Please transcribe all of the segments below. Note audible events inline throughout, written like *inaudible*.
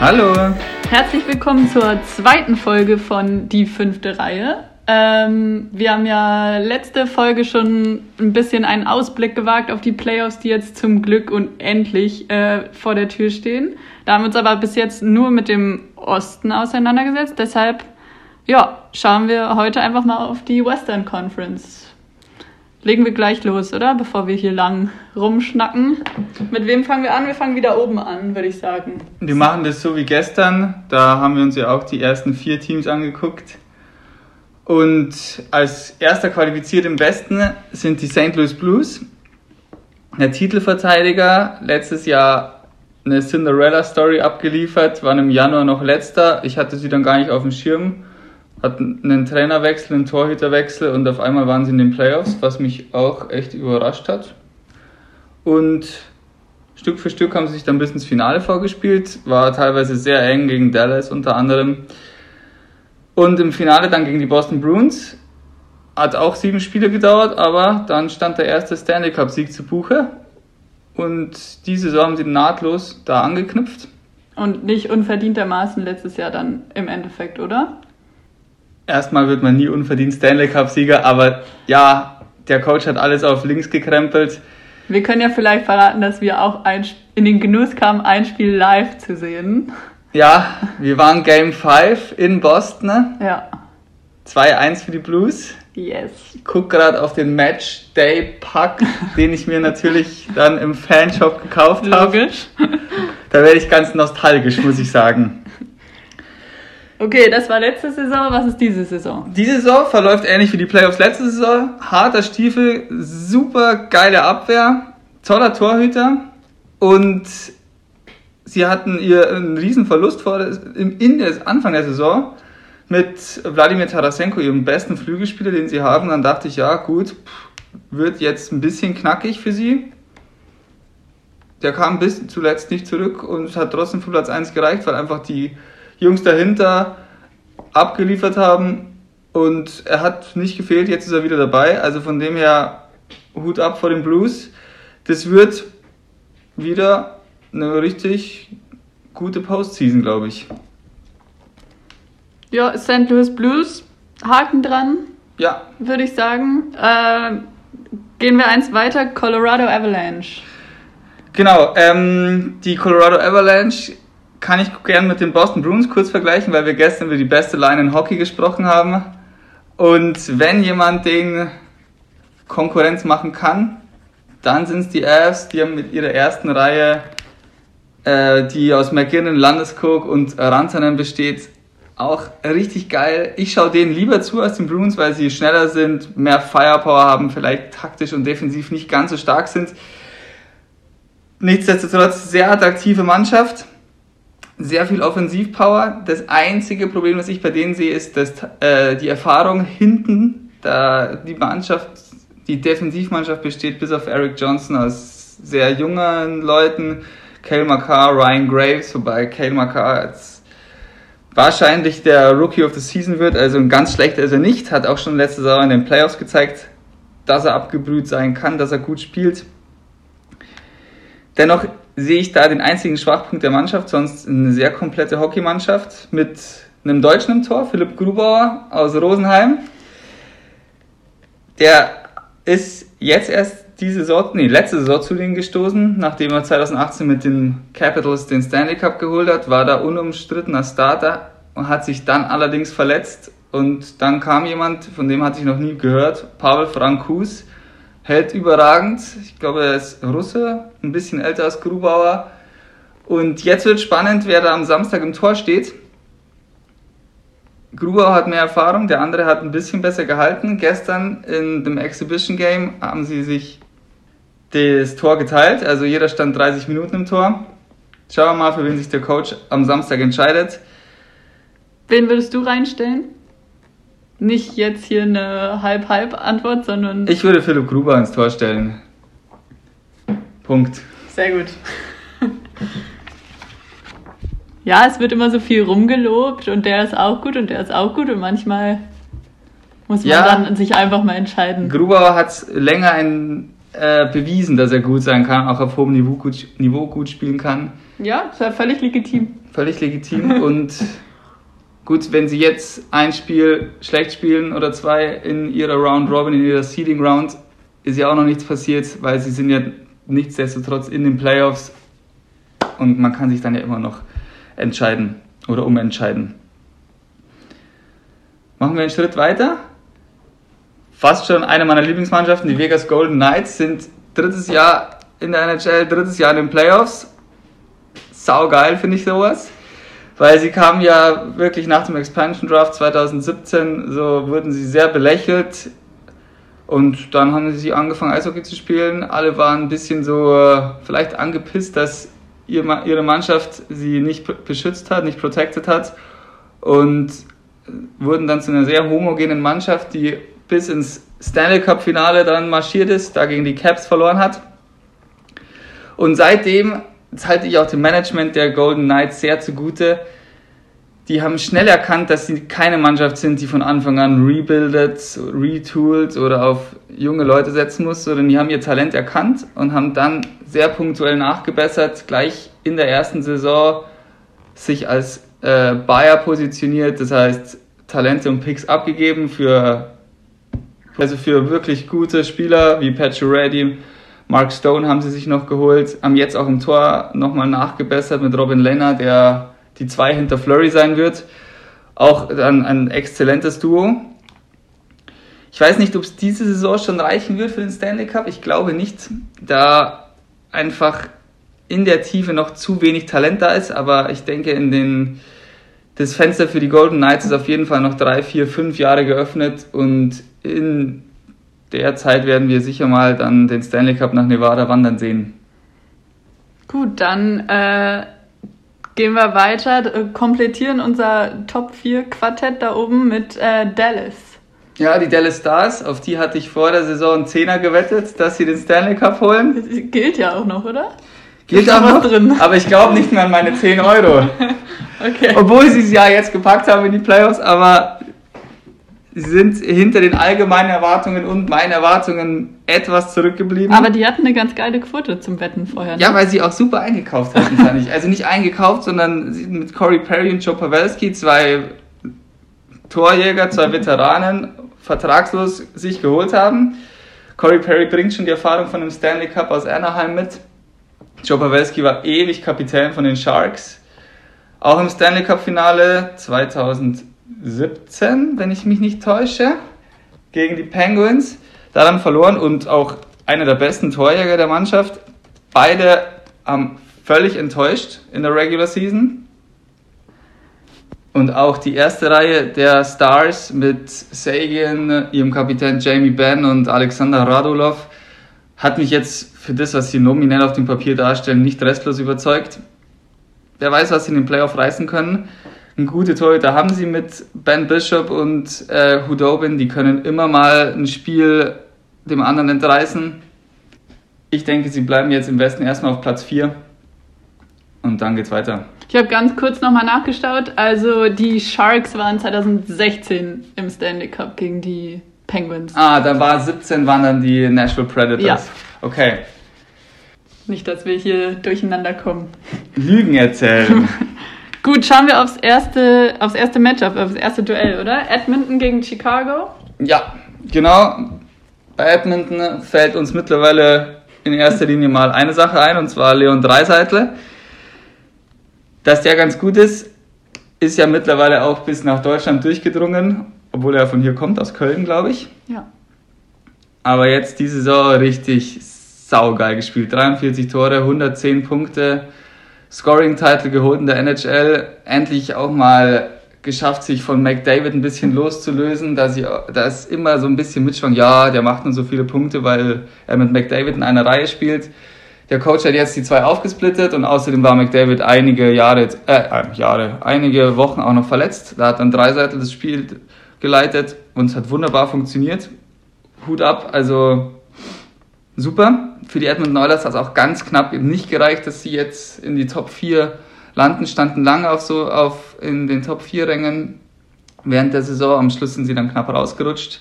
Hallo. Herzlich willkommen zur zweiten Folge von Die fünfte Reihe. Ähm, wir haben ja letzte Folge schon ein bisschen einen Ausblick gewagt auf die Playoffs, die jetzt zum Glück und endlich äh, vor der Tür stehen. Da haben wir uns aber bis jetzt nur mit dem Osten auseinandergesetzt. Deshalb, ja, schauen wir heute einfach mal auf die Western Conference. Legen wir gleich los, oder? Bevor wir hier lang rumschnacken. Mit wem fangen wir an? Wir fangen wieder oben an, würde ich sagen. Wir machen das so wie gestern. Da haben wir uns ja auch die ersten vier Teams angeguckt. Und als erster qualifiziert im Westen sind die St. Louis Blues. Der Titelverteidiger, letztes Jahr eine Cinderella-Story abgeliefert, waren im Januar noch letzter. Ich hatte sie dann gar nicht auf dem Schirm. Hatten einen Trainerwechsel, einen Torhüterwechsel und auf einmal waren sie in den Playoffs, was mich auch echt überrascht hat. Und Stück für Stück haben sie sich dann bis ins Finale vorgespielt, war teilweise sehr eng gegen Dallas unter anderem. Und im Finale dann gegen die Boston Bruins. Hat auch sieben Spiele gedauert, aber dann stand der erste Stanley Cup-Sieg zu Buche. Und diese Saison haben sie nahtlos da angeknüpft. Und nicht unverdientermaßen letztes Jahr dann im Endeffekt, oder? Erstmal wird man nie unverdient Stanley Cup-Sieger, aber ja, der Coach hat alles auf links gekrempelt. Wir können ja vielleicht verraten, dass wir auch ein, in den Genuss kamen, ein Spiel live zu sehen. Ja, wir waren Game 5 in Boston. ne? Ja. 2-1 für die Blues. Yes. Ich guck gerade auf den Match Day Pack, *laughs* den ich mir natürlich dann im Fanshop gekauft habe. Logisch. Da werde ich ganz nostalgisch, muss ich sagen. Okay, das war letzte Saison. Was ist diese Saison? Die Saison verläuft ähnlich wie die Playoffs letzte Saison. Harter Stiefel, super geile Abwehr, toller Torhüter und sie hatten ihr einen riesen Verlust vor im Anfang der Saison mit Wladimir Tarasenko, ihrem besten Flügelspieler, den sie haben. Dann dachte ich, ja gut, wird jetzt ein bisschen knackig für sie. Der kam bis zuletzt nicht zurück und hat trotzdem für Platz 1 gereicht, weil einfach die Jungs dahinter abgeliefert haben und er hat nicht gefehlt, jetzt ist er wieder dabei. Also von dem her Hut ab vor den Blues. Das wird wieder eine richtig gute Postseason, glaube ich. Ja, St. Louis Blues. Haken dran, Ja, würde ich sagen. Äh, gehen wir eins weiter. Colorado Avalanche. genau. Ähm, die Colorado Avalanche kann ich gern mit den Boston Bruins kurz vergleichen, weil wir gestern über die beste Line in Hockey gesprochen haben. Und wenn jemand den Konkurrenz machen kann, dann sind es die Avs, die haben mit ihrer ersten Reihe, äh, die aus McKinnon, Landeskog und Rantanen besteht, auch richtig geil. Ich schaue denen lieber zu als den Bruins, weil sie schneller sind, mehr Firepower haben, vielleicht taktisch und defensiv nicht ganz so stark sind. Nichtsdestotrotz sehr attraktive Mannschaft, sehr viel Offensivpower. Das einzige Problem, was ich bei denen sehe, ist, dass äh, die Erfahrung hinten, da die Mannschaft, die Defensivmannschaft besteht bis auf Eric Johnson aus sehr jungen Leuten, Cale Makar, Ryan Graves, wobei Cale Makar jetzt wahrscheinlich der Rookie of the Season wird, also ein ganz schlechter ist er nicht, hat auch schon letzte Saison in den Playoffs gezeigt, dass er abgebrüht sein kann, dass er gut spielt. Dennoch sehe ich da den einzigen Schwachpunkt der Mannschaft, sonst eine sehr komplette Hockeymannschaft mit einem Deutschen im Tor, Philipp Grubauer aus Rosenheim. Der ist jetzt erst diese Saison, nee, letzte Saison zu denen gestoßen, nachdem er 2018 mit den Capitals den Stanley Cup geholt hat, war da unumstrittener Starter und hat sich dann allerdings verletzt und dann kam jemand, von dem hatte ich noch nie gehört, Pavel Frankus, hält überragend. Ich glaube, er ist Russe, ein bisschen älter als Grubauer. Und jetzt wird spannend, wer da am Samstag im Tor steht. Grubauer hat mehr Erfahrung, der andere hat ein bisschen besser gehalten. Gestern in dem Exhibition Game haben sie sich das Tor geteilt, also jeder stand 30 Minuten im Tor. Schauen wir mal, für wen sich der Coach am Samstag entscheidet. Wen würdest du reinstellen? Nicht jetzt hier eine Halb-Halb-Antwort, sondern. Ich würde Philipp Gruber ins Tor stellen. Punkt. Sehr gut. *laughs* ja, es wird immer so viel rumgelobt und der ist auch gut und der ist auch gut und manchmal muss man Ja. dann sich einfach mal entscheiden. Grubauer hat länger in äh, bewiesen, dass er gut sein kann, auch auf hohem Niveau gut, Niveau gut spielen kann. Ja, ist ja völlig legitim. Völlig legitim und *laughs* gut, wenn sie jetzt ein Spiel schlecht spielen oder zwei in ihrer Round Robin, in ihrer Seeding Round, ist ja auch noch nichts passiert, weil sie sind ja nichtsdestotrotz in den Playoffs und man kann sich dann ja immer noch entscheiden oder umentscheiden. Machen wir einen Schritt weiter. Fast schon eine meiner Lieblingsmannschaften, die Vegas Golden Knights, sind drittes Jahr in der NHL, drittes Jahr in den Playoffs. Sau geil finde ich sowas. Weil sie kamen ja wirklich nach dem Expansion Draft 2017, so wurden sie sehr belächelt. Und dann haben sie angefangen Eishockey zu spielen. Alle waren ein bisschen so äh, vielleicht angepisst, dass ihre Mannschaft sie nicht beschützt hat, nicht protected hat. Und wurden dann zu einer sehr homogenen Mannschaft, die bis ins Stanley Cup Finale dann marschiert ist, da gegen die Caps verloren hat. Und seitdem das halte ich auch dem Management der Golden Knights sehr zugute. Die haben schnell erkannt, dass sie keine Mannschaft sind, die von Anfang an rebuildet, retooled oder auf junge Leute setzen muss, sondern die haben ihr Talent erkannt und haben dann sehr punktuell nachgebessert, gleich in der ersten Saison sich als äh, Buyer positioniert, das heißt Talente und Picks abgegeben für, also für wirklich gute Spieler wie Pat Reddy, Mark Stone haben sie sich noch geholt, haben jetzt auch im Tor nochmal nachgebessert mit Robin Lehner, der die zwei hinter Flurry sein wird. Auch ein, ein exzellentes Duo. Ich weiß nicht, ob es diese Saison schon reichen wird für den Stanley Cup. Ich glaube nicht, da einfach in der Tiefe noch zu wenig Talent da ist. Aber ich denke, in den, das Fenster für die Golden Knights ist auf jeden Fall noch drei, vier, fünf Jahre geöffnet. Und in der Zeit werden wir sicher mal dann den Stanley Cup nach Nevada wandern sehen. Gut, dann äh, gehen wir weiter, äh, komplettieren unser Top 4 Quartett da oben mit äh, Dallas. Ja, die Dallas Stars, auf die hatte ich vor der Saison einen Zehner gewettet, dass sie den Stanley Cup holen. Das gilt ja auch noch, oder? Gilt auch noch, drin. aber ich glaube nicht mehr an meine 10 Euro. *laughs* okay. Obwohl sie es ja jetzt gepackt haben in die Playoffs, aber Sie sind hinter den allgemeinen Erwartungen und meinen Erwartungen etwas zurückgeblieben. Aber die hatten eine ganz geile Quote zum Wetten vorher. Ne? Ja, weil sie auch super eingekauft hatten, fand ich. Also nicht eingekauft, sondern mit Corey Perry und Joe Pavelski zwei Torjäger, zwei Veteranen, vertragslos sich geholt haben. Corey Perry bringt schon die Erfahrung von dem Stanley Cup aus Anaheim mit. Joe Pavelski war ewig Kapitän von den Sharks. Auch im Stanley Cup Finale 2000 17, wenn ich mich nicht täusche, gegen die Penguins. Da dann verloren und auch einer der besten Torjäger der Mannschaft. Beide haben völlig enttäuscht in der Regular Season. Und auch die erste Reihe der Stars mit Sagan, ihrem Kapitän Jamie Benn und Alexander Radulov hat mich jetzt für das, was sie nominell auf dem Papier darstellen, nicht restlos überzeugt. Wer weiß, was sie in den Playoff reißen können ein gute Torhüter haben sie mit Ben Bishop und äh, Hudobin. Die können immer mal ein Spiel dem anderen entreißen. Ich denke, sie bleiben jetzt im Westen erstmal auf Platz 4 und dann geht's weiter. Ich habe ganz kurz nochmal nachgeschaut. Also die Sharks waren 2016 im Stanley Cup gegen die Penguins. Ah, da war 17 waren dann die Nashville Predators. Ja. Okay. Nicht, dass wir hier durcheinander kommen. Lügen erzählen. *laughs* Gut, schauen wir aufs erste, aufs erste Matchup, aufs erste Duell, oder? Edmonton gegen Chicago? Ja, genau. Bei Edmonton fällt uns mittlerweile in erster Linie mal eine Sache ein, und zwar Leon Dreiseitle. Dass der ganz gut ist, ist ja mittlerweile auch bis nach Deutschland durchgedrungen, obwohl er von hier kommt, aus Köln, glaube ich. Ja. Aber jetzt diese Saison richtig saugeil gespielt. 43 Tore, 110 Punkte Scoring-Title geholt in der NHL, endlich auch mal geschafft, sich von McDavid ein bisschen loszulösen, da sie, da ist immer so ein bisschen mitschwang, ja, der macht nur so viele Punkte, weil er mit McDavid in einer Reihe spielt. Der Coach hat jetzt die zwei aufgesplittet und außerdem war McDavid einige Jahre, äh, Jahre, einige Wochen auch noch verletzt. Da hat dann drei Seiten das Spiel geleitet und es hat wunderbar funktioniert. Hut ab, also super. Für die Edmonton Oilers hat es auch ganz knapp nicht gereicht, dass sie jetzt in die Top 4 landen, standen lange auf so auf in den Top 4 Rängen während der Saison. Am Schluss sind sie dann knapp rausgerutscht.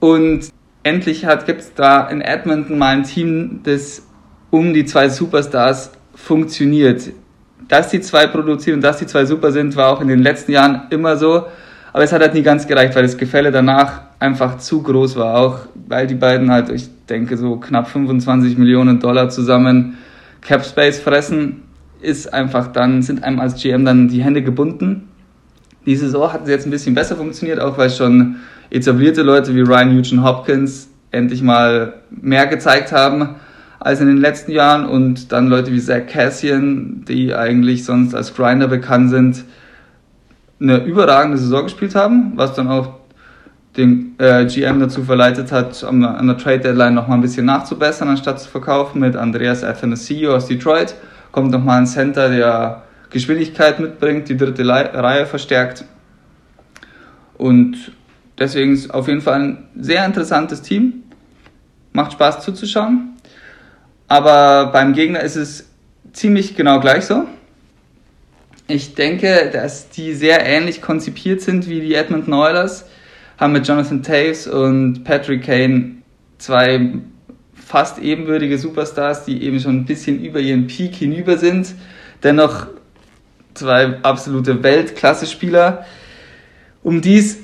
Und endlich gibt es da in Edmonton mal ein Team, das um die zwei Superstars funktioniert. Dass die zwei produzieren und dass die zwei super sind, war auch in den letzten Jahren immer so. Aber es hat halt nie ganz gereicht, weil das Gefälle danach einfach zu groß war. Auch weil die beiden halt, ich denke, so knapp 25 Millionen Dollar zusammen Cap Space fressen, ist einfach dann, sind einem als GM dann die Hände gebunden. Die Saison hat jetzt ein bisschen besser funktioniert, auch weil schon etablierte Leute wie Ryan Nugent Hopkins endlich mal mehr gezeigt haben als in den letzten Jahren und dann Leute wie Zach Cassian, die eigentlich sonst als Grinder bekannt sind, eine überragende Saison gespielt haben, was dann auch den äh, GM dazu verleitet hat, an, an der Trade Deadline nochmal ein bisschen nachzubessern, anstatt zu verkaufen mit Andreas Athanasio aus Detroit. Kommt nochmal ein Center, der Geschwindigkeit mitbringt, die dritte Reihe verstärkt. Und deswegen ist auf jeden Fall ein sehr interessantes Team. Macht Spaß zuzuschauen. Aber beim Gegner ist es ziemlich genau gleich so. Ich denke, dass die sehr ähnlich konzipiert sind wie die Edmonton Oilers. Haben mit Jonathan Taves und Patrick Kane zwei fast ebenbürtige Superstars, die eben schon ein bisschen über ihren Peak hinüber sind. Dennoch zwei absolute Weltklasse-Spieler. Um dies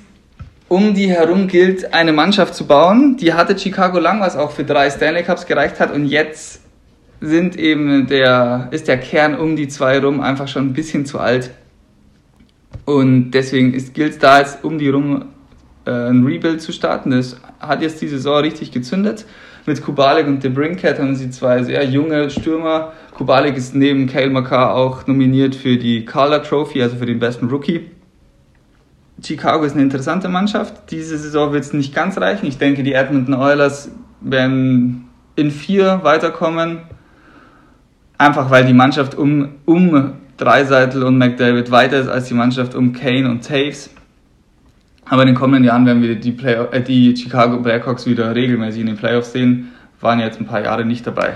um die herum gilt, eine Mannschaft zu bauen. Die hatte Chicago lang, was auch für drei Stanley Cups gereicht hat. Und jetzt sind eben der, ist der Kern um die zwei rum einfach schon ein bisschen zu alt. Und deswegen gilt es da jetzt um die rum ein Rebuild zu starten. Das hat jetzt die Saison richtig gezündet. Mit Kubalik und The Brinkhead haben sie zwei sehr junge Stürmer. Kubalik ist neben Kale Makar auch nominiert für die Calder Trophy, also für den besten Rookie. Chicago ist eine interessante Mannschaft. Diese Saison wird es nicht ganz reichen. Ich denke, die Edmonton Oilers werden in vier weiterkommen. Einfach weil die Mannschaft um, um Dreiseitel und McDavid weiter ist als die Mannschaft um Kane und Taves. Aber in den kommenden Jahren werden wir die, Play äh, die Chicago Blackhawks wieder regelmäßig in den Playoffs sehen. Waren jetzt ein paar Jahre nicht dabei.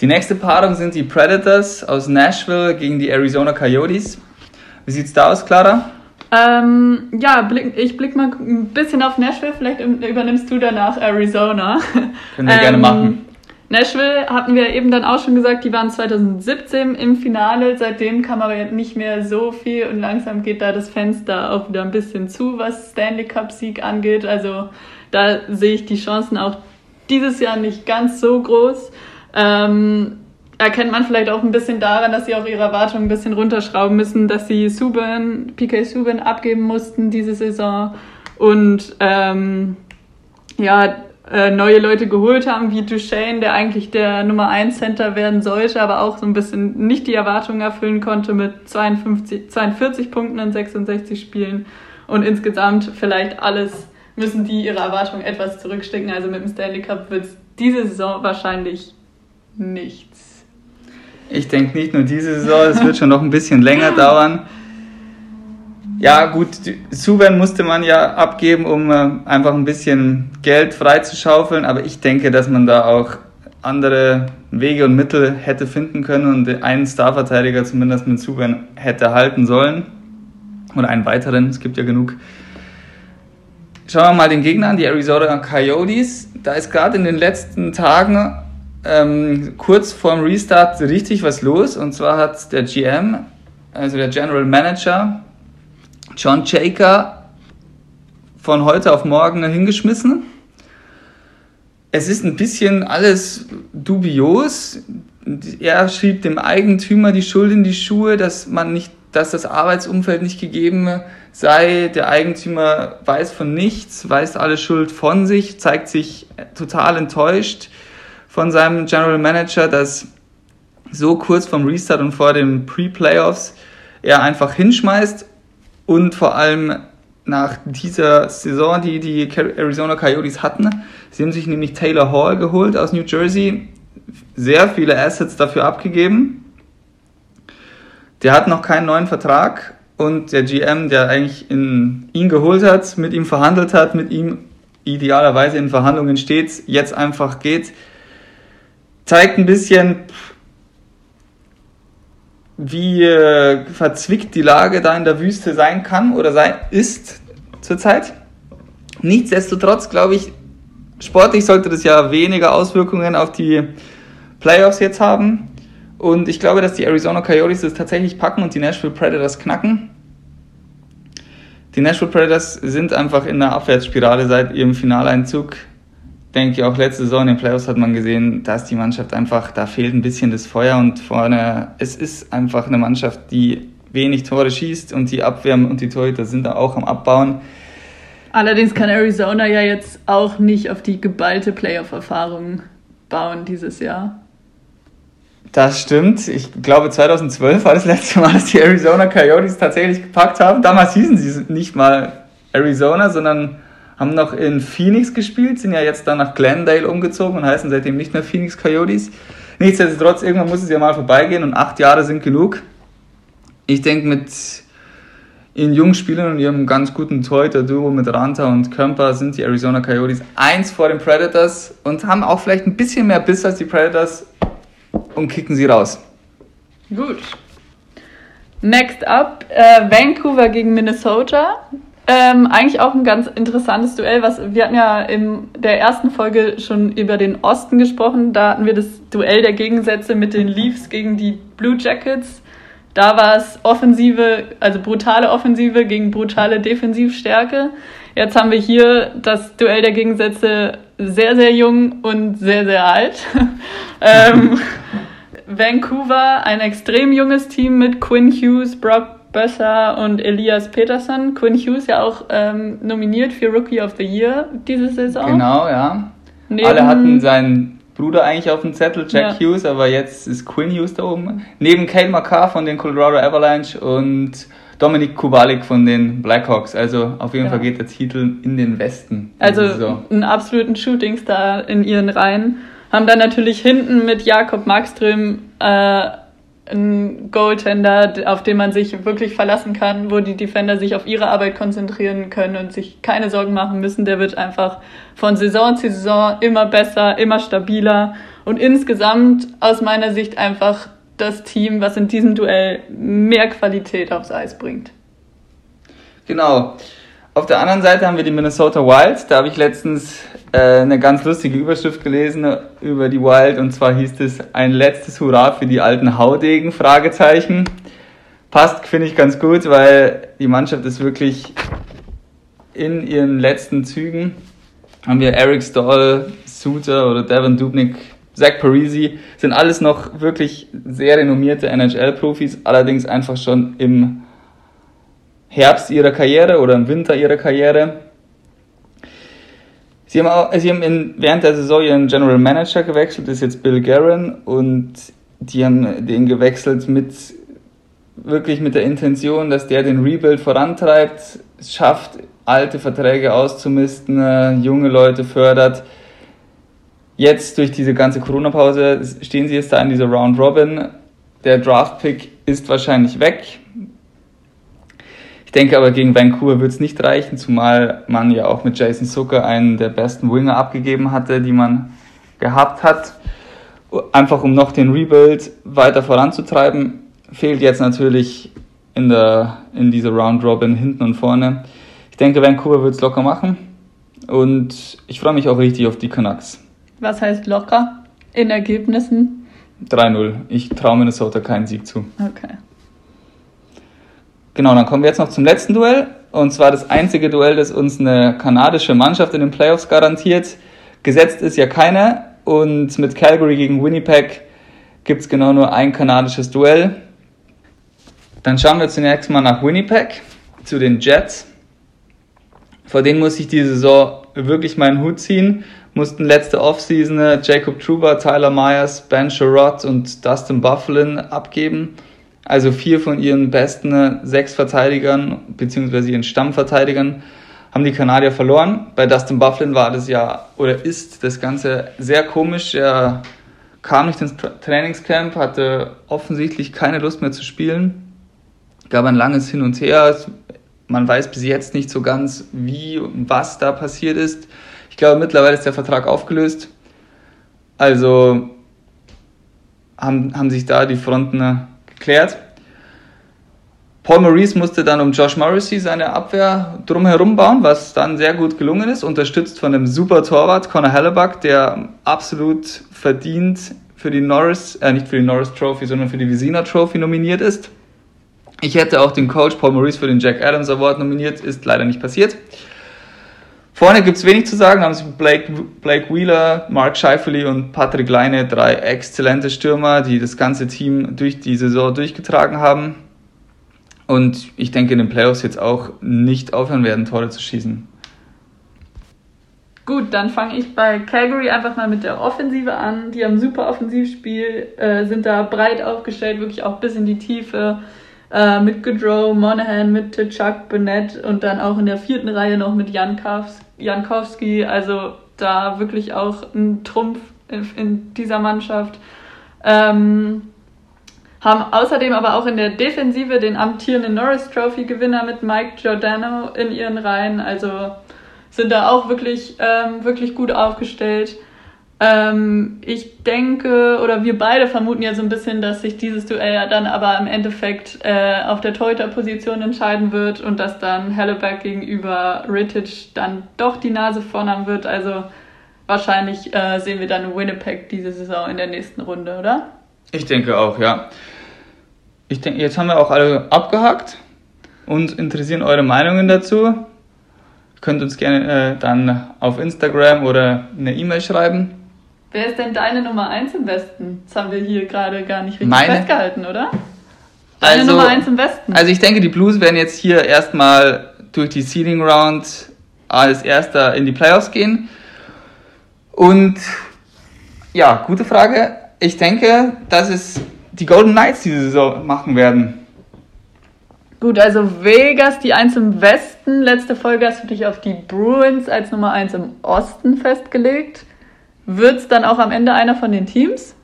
Die nächste Paarung sind die Predators aus Nashville gegen die Arizona Coyotes. Wie sieht's da aus, Clara? Ähm, ja, blick, ich blick mal ein bisschen auf Nashville, vielleicht übernimmst du danach Arizona. Können wir ähm, gerne machen. Nashville hatten wir eben dann auch schon gesagt, die waren 2017 im Finale. Seitdem kam aber nicht mehr so viel und langsam geht da das Fenster auch wieder ein bisschen zu, was Stanley Cup Sieg angeht. Also da sehe ich die Chancen auch dieses Jahr nicht ganz so groß. Ähm, erkennt man vielleicht auch ein bisschen daran, dass sie auch ihre Erwartungen ein bisschen runterschrauben müssen, dass sie Subban, PK Subban abgeben mussten diese Saison und ähm, ja, äh, neue Leute geholt haben, wie Duchesne, der eigentlich der Nummer 1 Center werden sollte, aber auch so ein bisschen nicht die Erwartungen erfüllen konnte mit 52, 42 Punkten in 66 Spielen und insgesamt vielleicht alles müssen die ihre Erwartungen etwas zurückstecken. Also mit dem Stanley Cup wird es diese Saison wahrscheinlich nichts. Ich denke nicht nur diese Saison, es wird schon noch ein bisschen länger dauern. Ja, gut, Suven musste man ja abgeben, um äh, einfach ein bisschen Geld freizuschaufeln, aber ich denke, dass man da auch andere Wege und Mittel hätte finden können und einen Starverteidiger zumindest mit Suven hätte halten sollen. Oder einen weiteren, es gibt ja genug. Schauen wir mal den Gegner an, die Arizona Coyotes. Da ist gerade in den letzten Tagen ähm, kurz vorm Restart richtig was los. Und zwar hat der GM, also der General Manager, John Chaker, von heute auf morgen hingeschmissen. Es ist ein bisschen alles dubios. Er schrieb dem Eigentümer die Schuld in die Schuhe, dass man nicht, dass das Arbeitsumfeld nicht gegeben sei. Der Eigentümer weiß von nichts, weist alle Schuld von sich, zeigt sich total enttäuscht von seinem General Manager, dass so kurz vom Restart und vor den Pre-Playoffs er einfach hinschmeißt und vor allem nach dieser Saison, die die Arizona Coyotes hatten, sie haben sich nämlich Taylor Hall geholt aus New Jersey, sehr viele Assets dafür abgegeben. Der hat noch keinen neuen Vertrag und der GM, der eigentlich in, ihn geholt hat, mit ihm verhandelt hat, mit ihm idealerweise in Verhandlungen steht, jetzt einfach geht, zeigt ein bisschen, wie äh, verzwickt die Lage da in der Wüste sein kann oder sein ist zurzeit. Nichtsdestotrotz glaube ich, sportlich sollte das ja weniger Auswirkungen auf die Playoffs jetzt haben. Und ich glaube, dass die Arizona Coyotes das tatsächlich packen und die Nashville Predators knacken. Die Nashville Predators sind einfach in der Abwärtsspirale seit ihrem Finaleinzug. Denke auch letzte Saison in den Playoffs hat man gesehen, dass die Mannschaft einfach, da fehlt ein bisschen das Feuer und vorne, es ist einfach eine Mannschaft, die wenig Tore schießt und die Abwehr und die Torhüter sind da auch am Abbauen. Allerdings kann Arizona ja jetzt auch nicht auf die geballte Playoff-Erfahrung bauen dieses Jahr. Das stimmt. Ich glaube, 2012 war das letzte Mal, dass die Arizona Coyotes tatsächlich gepackt haben. Damals hießen sie nicht mal Arizona, sondern haben noch in Phoenix gespielt, sind ja jetzt dann nach Glendale umgezogen und heißen seitdem nicht mehr Phoenix Coyotes. Nichtsdestotrotz, irgendwann muss es ja mal vorbeigehen und acht Jahre sind genug. Ich denke, mit ihren jungen Spielern und ihrem ganz guten Torhüter-Duo mit Ranta und Kemper sind die Arizona Coyotes eins vor den Predators und haben auch vielleicht ein bisschen mehr Biss als die Predators und kicken sie raus. Gut. Next up, äh, Vancouver gegen Minnesota. Ähm, eigentlich auch ein ganz interessantes Duell. Was, wir hatten ja in der ersten Folge schon über den Osten gesprochen. Da hatten wir das Duell der Gegensätze mit den Leafs gegen die Blue Jackets. Da war es Offensive, also brutale Offensive gegen brutale Defensivstärke. Jetzt haben wir hier das Duell der Gegensätze sehr, sehr jung und sehr, sehr alt. *laughs* ähm, *laughs* Vancouver, ein extrem junges Team mit Quinn Hughes, Brock Besser und Elias Peterson. Quinn Hughes ja auch ähm, nominiert für Rookie of the Year diese Saison. Genau, ja. Neben Alle hatten seinen Bruder eigentlich auf dem Zettel, Jack ja. Hughes, aber jetzt ist Quinn Hughes da oben. Neben Kale McCarr von den Colorado Avalanche und Dominik Kubalik von den Blackhawks. Also auf jeden ja. Fall geht der Titel in den Westen. Also so. einen absoluten Shootingstar in ihren Reihen. Haben dann natürlich hinten mit Jakob Markström äh, einen Goaltender, auf den man sich wirklich verlassen kann, wo die Defender sich auf ihre Arbeit konzentrieren können und sich keine Sorgen machen müssen. Der wird einfach von Saison zu Saison immer besser, immer stabiler und insgesamt aus meiner Sicht einfach das Team, was in diesem Duell mehr Qualität aufs Eis bringt. Genau. Auf der anderen Seite haben wir die Minnesota Wild. Da habe ich letztens äh, eine ganz lustige Überschrift gelesen über die Wild und zwar hieß es ein letztes Hurra für die alten Haudegen? Fragezeichen. Passt, finde ich ganz gut, weil die Mannschaft ist wirklich in ihren letzten Zügen. Haben wir Eric Stoll, Suter oder Devin Dubnik, Zach Parisi, sind alles noch wirklich sehr renommierte NHL-Profis, allerdings einfach schon im Herbst ihrer Karriere oder im Winter ihrer Karriere. Sie haben, auch, sie haben in, während der Saison ihren General Manager gewechselt, ist jetzt Bill Guerin, und die haben den gewechselt mit wirklich mit der Intention, dass der den Rebuild vorantreibt, es schafft, alte Verträge auszumisten, äh, junge Leute fördert. Jetzt durch diese ganze Corona-Pause stehen sie jetzt da in dieser Round Robin. Der Draft-Pick ist wahrscheinlich weg denke aber, gegen Vancouver wird es nicht reichen, zumal man ja auch mit Jason Zucker einen der besten Winger abgegeben hatte, die man gehabt hat. Einfach um noch den Rebuild weiter voranzutreiben, fehlt jetzt natürlich in, der, in dieser Round Robin hinten und vorne. Ich denke, Vancouver wird es locker machen und ich freue mich auch richtig auf die Canucks. Was heißt locker in Ergebnissen? 3-0. Ich traue Minnesota keinen Sieg zu. Okay. Genau, dann kommen wir jetzt noch zum letzten Duell. Und zwar das einzige Duell, das uns eine kanadische Mannschaft in den Playoffs garantiert. Gesetzt ist ja keiner. Und mit Calgary gegen Winnipeg gibt es genau nur ein kanadisches Duell. Dann schauen wir zunächst mal nach Winnipeg, zu den Jets. Vor denen muss ich diese Saison wirklich meinen Hut ziehen. Mussten letzte Offseason Jacob Truba, Tyler Myers, Ben Sherrod und Dustin Bufflin abgeben. Also vier von ihren besten sechs Verteidigern beziehungsweise ihren Stammverteidigern haben die Kanadier verloren. Bei Dustin Bufflin war das ja oder ist das Ganze sehr komisch. Er kam nicht ins Trainingscamp, hatte offensichtlich keine Lust mehr zu spielen, gab ein langes Hin und Her. Man weiß bis jetzt nicht so ganz, wie und was da passiert ist. Ich glaube, mittlerweile ist der Vertrag aufgelöst. Also haben, haben sich da die Fronten geklärt. Paul Maurice musste dann um Josh Morrissey seine Abwehr drumherum bauen, was dann sehr gut gelungen ist, unterstützt von einem super Torwart, Conor Hellebuck, der absolut verdient für die Norris, äh, nicht für die Norris Trophy, sondern für die Visina Trophy nominiert ist. Ich hätte auch den Coach Paul Maurice für den Jack Adams Award nominiert, ist leider nicht passiert. Vorne gibt es wenig zu sagen, haben sich Blake, Blake Wheeler, Mark Scheifele und Patrick Leine, drei exzellente Stürmer, die das ganze Team durch die Saison durchgetragen haben und ich denke in den Playoffs jetzt auch nicht aufhören werden, Tore zu schießen. Gut, dann fange ich bei Calgary einfach mal mit der Offensive an. Die haben super Offensivspiel, äh, sind da breit aufgestellt, wirklich auch bis in die Tiefe. Äh, mit Goodrow, Monahan, mit Chuck Burnett und dann auch in der vierten Reihe noch mit Jankowski. Also da wirklich auch ein Trumpf in, in dieser Mannschaft. Ähm, haben außerdem aber auch in der Defensive den amtierenden Norris Trophy Gewinner mit Mike Giordano in ihren Reihen. Also sind da auch wirklich, ähm, wirklich gut aufgestellt. Ähm, ich denke, oder wir beide vermuten ja so ein bisschen, dass sich dieses Duell ja dann aber im Endeffekt äh, auf der Torhüter-Position entscheiden wird und dass dann Helleback gegenüber Rittich dann doch die Nase vorn haben wird. Also wahrscheinlich äh, sehen wir dann Winnipeg diese Saison in der nächsten Runde, oder? Ich denke auch, ja. Ich denke, jetzt haben wir auch alle abgehakt. Uns interessieren eure Meinungen dazu. Könnt uns gerne äh, dann auf Instagram oder eine E-Mail schreiben. Wer ist denn deine Nummer 1 im Westen? Das haben wir hier gerade gar nicht richtig Meine? festgehalten, oder? Deine also, Nummer 1 im Westen. Also ich denke, die Blues werden jetzt hier erstmal durch die Seeding Round als erster in die Playoffs gehen. Und ja, gute Frage ich denke, dass es die Golden Knights diese Saison machen werden. Gut, also Vegas, die 1 im Westen. Letzte Folge hast du dich auf die Bruins als Nummer 1 im Osten festgelegt. Wird es dann auch am Ende einer von den Teams?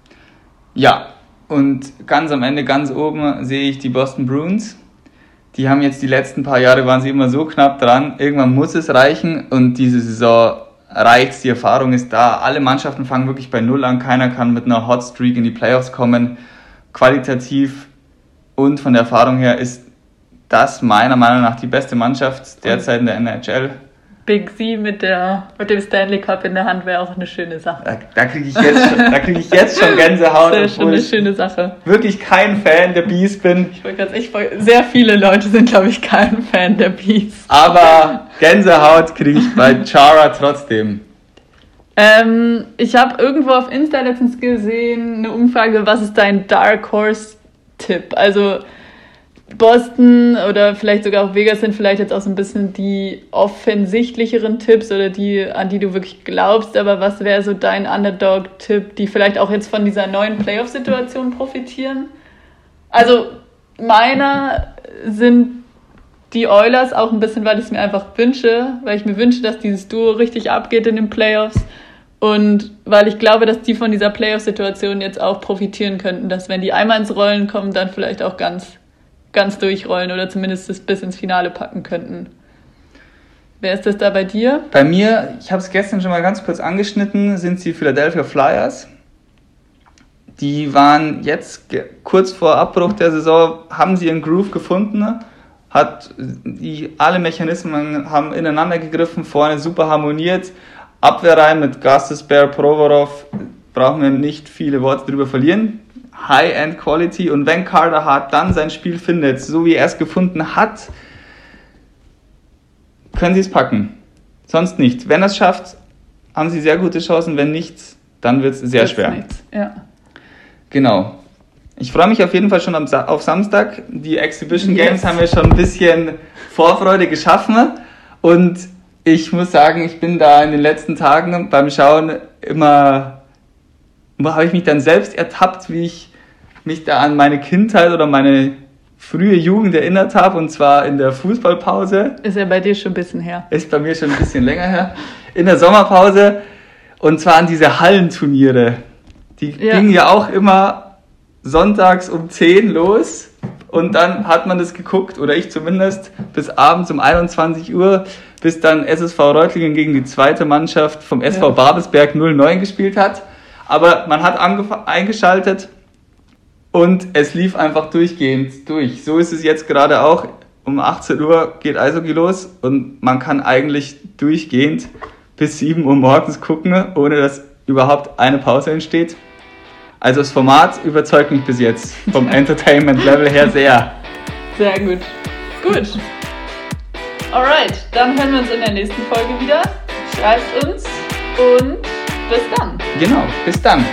Ja, und ganz am Ende, ganz oben, sehe ich die Boston Bruins. Die haben jetzt die letzten paar Jahre, waren sie immer so knapp dran. Irgendwann muss es reichen und diese Saison reicht, die Erfahrung ist da. Alle Mannschaften fangen wirklich bei Null an. Keiner kann mit einer Hot Streak in die Playoffs kommen. Qualitativ und von der Erfahrung her ist das meiner Meinung nach die beste Mannschaft derzeit in der NHL. Big Z mit, der, mit dem Stanley Cup in der Hand wäre auch eine schöne Sache. Da, da kriege ich, jetzt schon, krieg ich jetzt schon Gänsehaut. Das ist schon eine schöne Sache. Wirklich kein Fan der Bees bin. Ich wollte ganz, ich, sehr viele Leute sind, glaube ich, kein Fan der Bees. Aber Gänsehaut kriege ich bei Chara trotzdem. Ähm, ich habe irgendwo auf Insta letztens gesehen, eine Umfrage, was ist dein Dark Horse Tipp? Also Boston oder vielleicht sogar auch Vegas sind vielleicht jetzt auch so ein bisschen die offensichtlicheren Tipps oder die, an die du wirklich glaubst. Aber was wäre so dein Underdog-Tipp, die vielleicht auch jetzt von dieser neuen Playoff-Situation profitieren? Also meiner sind die Oilers auch ein bisschen, weil ich es mir einfach wünsche, weil ich mir wünsche, dass dieses Duo richtig abgeht in den Playoffs. Und weil ich glaube, dass die von dieser Playoff-Situation jetzt auch profitieren könnten, dass wenn die einmal ins Rollen kommen, dann vielleicht auch ganz ganz durchrollen oder zumindest es bis ins Finale packen könnten. Wer ist das da bei dir? Bei mir, ich habe es gestern schon mal ganz kurz angeschnitten, sind die Philadelphia Flyers. Die waren jetzt kurz vor Abbruch der Saison, haben sie ihren Groove gefunden, hat die, alle Mechanismen haben ineinander gegriffen, vorne super harmoniert, Abwehrreihen mit Gastes, Bear, Provorov, brauchen wir nicht viele Worte drüber verlieren. High-End Quality und wenn Carter Hart dann sein Spiel findet, so wie er es gefunden hat, können sie es packen. Sonst nicht. Wenn er es schafft, haben sie sehr gute Chancen. Wenn nichts, dann wird es sehr schwer. Ja. Genau. Ich freue mich auf jeden Fall schon auf Samstag. Die Exhibition Games yes. haben wir schon ein bisschen Vorfreude geschaffen. Und ich muss sagen, ich bin da in den letzten Tagen beim Schauen immer, habe ich mich dann selbst ertappt, wie ich mich da an meine Kindheit oder meine frühe Jugend erinnert habe, und zwar in der Fußballpause. Ist ja bei dir schon ein bisschen her. Ist bei mir schon ein bisschen länger her. In der Sommerpause, und zwar an diese Hallenturniere. Die ja. gingen ja auch immer sonntags um 10 los. Und dann hat man das geguckt, oder ich zumindest, bis abends um 21 Uhr, bis dann SSV Reutlingen gegen die zweite Mannschaft vom SV ja. Babelsberg 09 gespielt hat. Aber man hat eingeschaltet und es lief einfach durchgehend durch. So ist es jetzt gerade auch. Um 18 Uhr geht Eishockey los und man kann eigentlich durchgehend bis 7 Uhr morgens gucken, ohne dass überhaupt eine Pause entsteht. Also das Format überzeugt mich bis jetzt vom *laughs* Entertainment-Level her sehr. Sehr gut. Gut. Alright, dann hören wir uns in der nächsten Folge wieder. Schreibt uns und bis dann. Genau, bis dann.